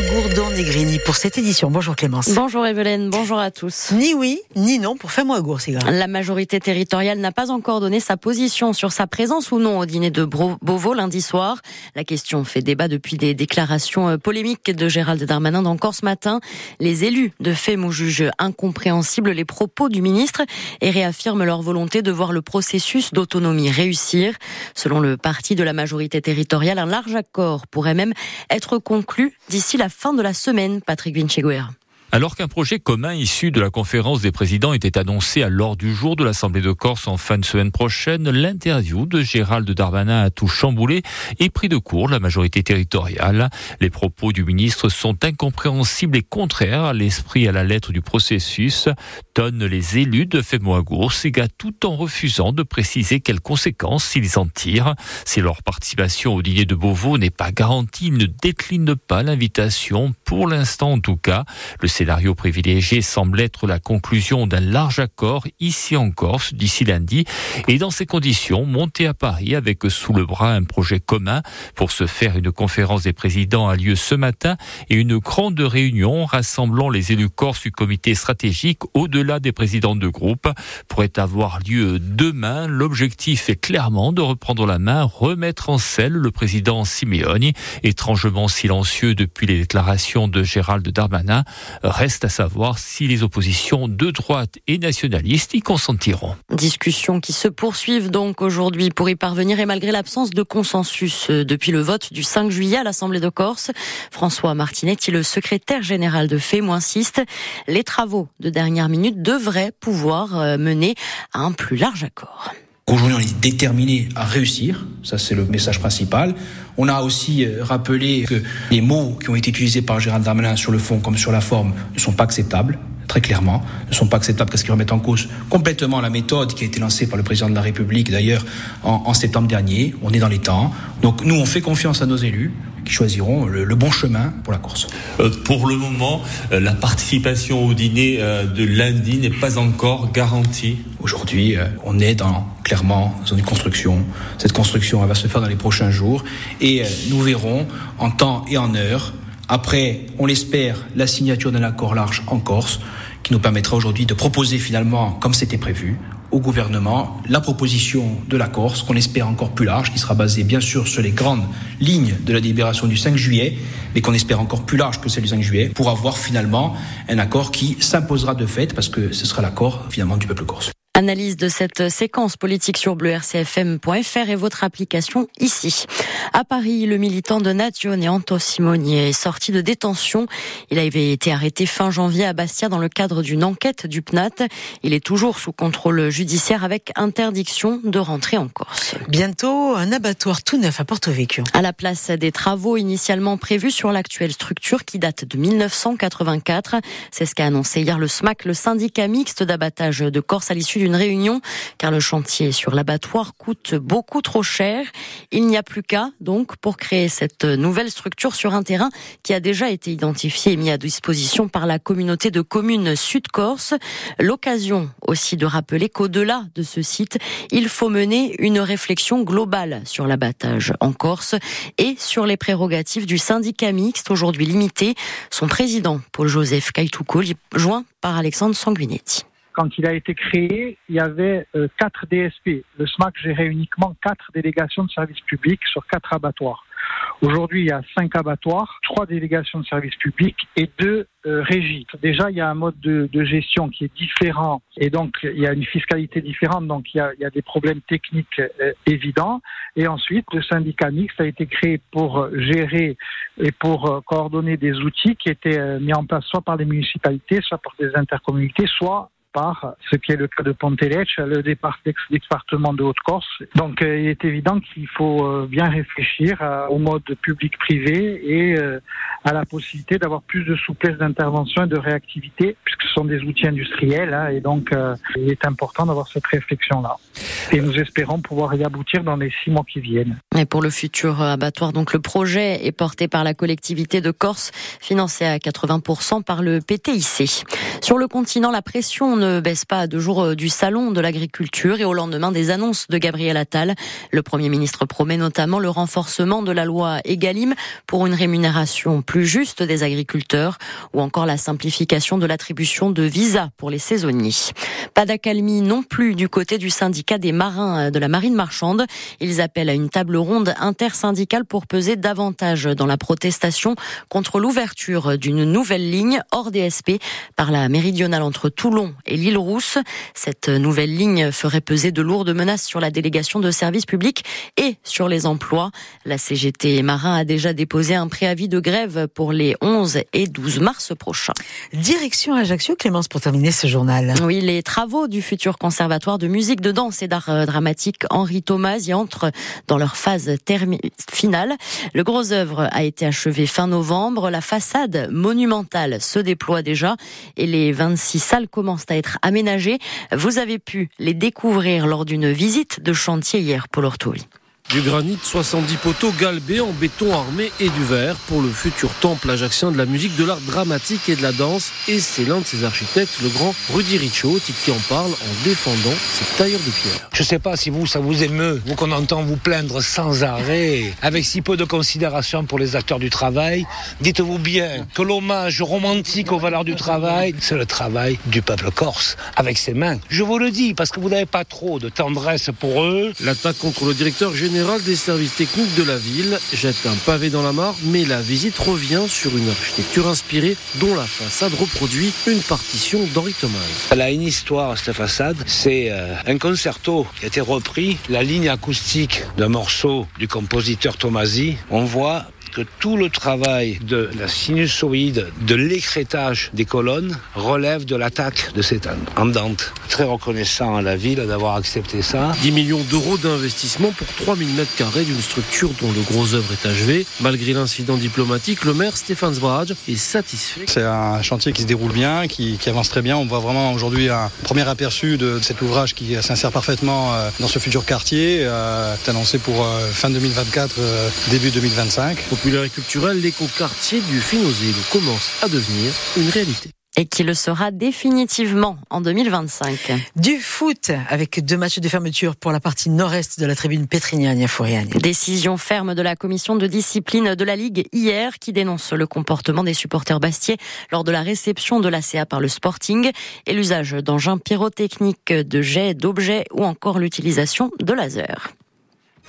Gourdon-Negrini pour cette édition. Bonjour Clémence. Bonjour Evelyne, bonjour à tous. Ni oui, ni non pour Fais-moi La majorité territoriale n'a pas encore donné sa position sur sa présence ou non au dîner de Beauvau lundi soir. La question fait débat depuis des déclarations euh, polémiques de Gérald Darmanin d'encore ce matin. Les élus de FEMO jugent incompréhensibles les propos du ministre et réaffirment leur volonté de voir le processus d'autonomie réussir. Selon le parti de la majorité territoriale, un large accord pourrait même être conclu d'ici la fin de la semaine, Patrick Vincheguer. Alors qu'un projet commun issu de la conférence des présidents était annoncé à l'ordre du jour de l'Assemblée de Corse en fin de semaine prochaine, l'interview de Gérald Darmanin a tout chamboulé et pris de court la majorité territoriale. Les propos du ministre sont incompréhensibles et contraires à l'esprit et à la lettre du processus, tonnent les élus de Fémois-Goursiga tout en refusant de préciser quelles conséquences ils en tirent. Si leur participation au dîner de Beauvau n'est pas garantie, ils ne déclinent pas l'invitation, pour l'instant en tout cas. Le scénario privilégié semble être la conclusion d'un large accord ici en Corse d'ici lundi et dans ces conditions, monter à Paris avec sous le bras un projet commun pour se faire une conférence des présidents a lieu ce matin et une grande réunion rassemblant les élus corse du comité stratégique au-delà des présidents de groupe pourrait avoir lieu demain. L'objectif est clairement de reprendre la main, remettre en selle le président Simeoni, étrangement silencieux depuis les déclarations de Gérald Darmanin. Reste à savoir si les oppositions de droite et nationalistes y consentiront. Discussions qui se poursuivent donc aujourd'hui pour y parvenir et malgré l'absence de consensus euh, depuis le vote du 5 juillet à l'Assemblée de Corse. François Martinetti, le secrétaire général de FEMO, insiste. Les travaux de dernière minute devraient pouvoir euh, mener à un plus large accord. Aujourd'hui, on est déterminé à réussir. Ça, c'est le message principal. On a aussi euh, rappelé que les mots qui ont été utilisés par Gérald Darmanin sur le fond comme sur la forme ne sont pas acceptables très clairement, ne sont pas acceptables parce qu'ils remettent en cause complètement la méthode qui a été lancée par le président de la République d'ailleurs en, en, septembre dernier. On est dans les temps. Donc nous, on fait confiance à nos élus qui choisiront le, le bon chemin pour la course. Euh, pour le moment, euh, la participation au dîner euh, de lundi n'est pas encore garantie. Aujourd'hui, on est dans clairement dans une construction. Cette construction, elle va se faire dans les prochains jours et nous verrons en temps et en heure après, on l'espère, la signature d'un accord large en Corse qui nous permettra aujourd'hui de proposer finalement, comme c'était prévu, au gouvernement la proposition de la Corse, qu'on espère encore plus large, qui sera basée bien sûr sur les grandes lignes de la délibération du 5 juillet, mais qu'on espère encore plus large que celle du 5 juillet, pour avoir finalement un accord qui s'imposera de fait, parce que ce sera l'accord finalement du peuple corse. Analyse de cette séquence politique sur bleu-rcfm.fr et votre application ici. À Paris, le militant de Nazione Anto Simoni est sorti de détention. Il avait été arrêté fin janvier à Bastia dans le cadre d'une enquête du PNAT. Il est toujours sous contrôle judiciaire avec interdiction de rentrer en Corse. Bientôt, un abattoir tout neuf à Porto Vecchio. À la place des travaux initialement prévus sur l'actuelle structure qui date de 1984. C'est ce qu'a annoncé hier le SMAC, le syndicat mixte d'abattage de Corse à l'issue une réunion car le chantier sur l'abattoir coûte beaucoup trop cher. Il n'y a plus qu'à donc pour créer cette nouvelle structure sur un terrain qui a déjà été identifié et mis à disposition par la communauté de communes Sud-Corse. L'occasion aussi de rappeler qu'au-delà de ce site, il faut mener une réflexion globale sur l'abattage en Corse et sur les prérogatives du syndicat mixte aujourd'hui limité. Son président, Paul-Joseph Kaitouko, joint par Alexandre Sanguinetti quand il a été créé, il y avait euh, quatre DSP. Le SMAC gérait uniquement quatre délégations de services publics sur quatre abattoirs. Aujourd'hui, il y a cinq abattoirs, trois délégations de services publics et deux euh, régies. Déjà, il y a un mode de, gestion qui est différent et donc il y a une fiscalité différente, donc il y a, des problèmes techniques euh, évidents. Et ensuite, le syndicat mixte a été créé pour gérer et pour euh, coordonner des outils qui étaient euh, mis en place soit par les municipalités, soit par des intercommunautés, soit ce qui est le cas de Pontelec, le département de Haute-Corse. Donc euh, il est évident qu'il faut euh, bien réfléchir au mode public-privé et euh, à la possibilité d'avoir plus de souplesse d'intervention et de réactivité, puisque ce sont des outils industriels, hein, et donc il est important d'avoir cette réflexion-là. Et nous espérons pouvoir y aboutir dans les six mois qui viennent. Et pour le futur abattoir, donc le projet est porté par la collectivité de Corse, financé à 80% par le PTIC. Sur le continent, la pression ne baisse pas à deux jours du salon de l'agriculture et au lendemain des annonces de Gabriel Attal. Le Premier ministre promet notamment le renforcement de la loi Egalim pour une rémunération plus juste des agriculteurs ou encore la simplification de l'attribution de visas pour les saisonniers. Pas d'accalmie non plus du côté du syndicat des marins de la marine marchande. Ils appellent à une table ronde intersyndicale pour peser davantage dans la protestation contre l'ouverture d'une nouvelle ligne hors DSP par la méridionale entre Toulon et l'île Rousse. Cette nouvelle ligne ferait peser de lourdes menaces sur la délégation de services publics et sur les emplois. La CGT Marin a déjà déposé un préavis de grève pour les 11 et 12 mars prochains. Direction Ajaccio, Clémence, pour terminer ce journal. Oui, les travaux du futur conservatoire de musique, de danse et d'art euh, dramatique Henri Thomas y entrent dans leur phase finale. Le gros œuvre a été achevé fin novembre. La façade monumentale se déploie déjà et les 26 salles commencent à être aménagées. Vous avez pu les découvrir lors d'une visite de chantier hier, Paul Ortoui. Du granit, 70 poteaux galbés en béton armé et du verre pour le futur temple ajaxien de la musique, de l'art dramatique et de la danse. Et c'est l'un de ses architectes, le grand Rudy Ricciotti, qui en parle en défendant ses tailleurs de pierre. Je ne sais pas si vous, ça vous émeut, vous qu'on entend vous plaindre sans arrêt, avec si peu de considération pour les acteurs du travail. Dites-vous bien que l'hommage romantique aux valeurs du travail, c'est le travail du peuple corse, avec ses mains. Je vous le dis, parce que vous n'avez pas trop de tendresse pour eux. L'attaque contre le directeur général général des services techniques de la ville jette un pavé dans la mare, mais la visite revient sur une architecture inspirée dont la façade reproduit une partition d'Henri Thomas. Elle a une histoire, cette façade. C'est euh, un concerto qui a été repris, la ligne acoustique d'un morceau du compositeur Tomasi. On voit que tout le travail de la sinusoïde, de l'écrétage des colonnes relève de l'attaque de cette andante. Très reconnaissant à la ville d'avoir accepté ça. 10 millions d'euros d'investissement pour 3000 mètres carrés d'une structure dont le gros œuvre est achevé. Malgré l'incident diplomatique, le maire Stéphane Zbraj est satisfait. C'est un chantier qui se déroule bien, qui, avance très bien. On voit vraiment aujourd'hui un premier aperçu de cet ouvrage qui s'insère parfaitement euh, dans ce futur quartier. Euh, annoncé pour euh, fin 2024, euh, début 2025 populaire culturel, l'écoquartier du Finozil commence à devenir une réalité et qui le sera définitivement en 2025. Du foot avec deux matchs de fermeture pour la partie nord-est de la tribune pétrinienne Fouriane. Décision ferme de la commission de discipline de la Ligue hier qui dénonce le comportement des supporters bastiers lors de la réception de l'ACA par le Sporting et l'usage d'engins pyrotechniques, de jets, d'objets ou encore l'utilisation de laser.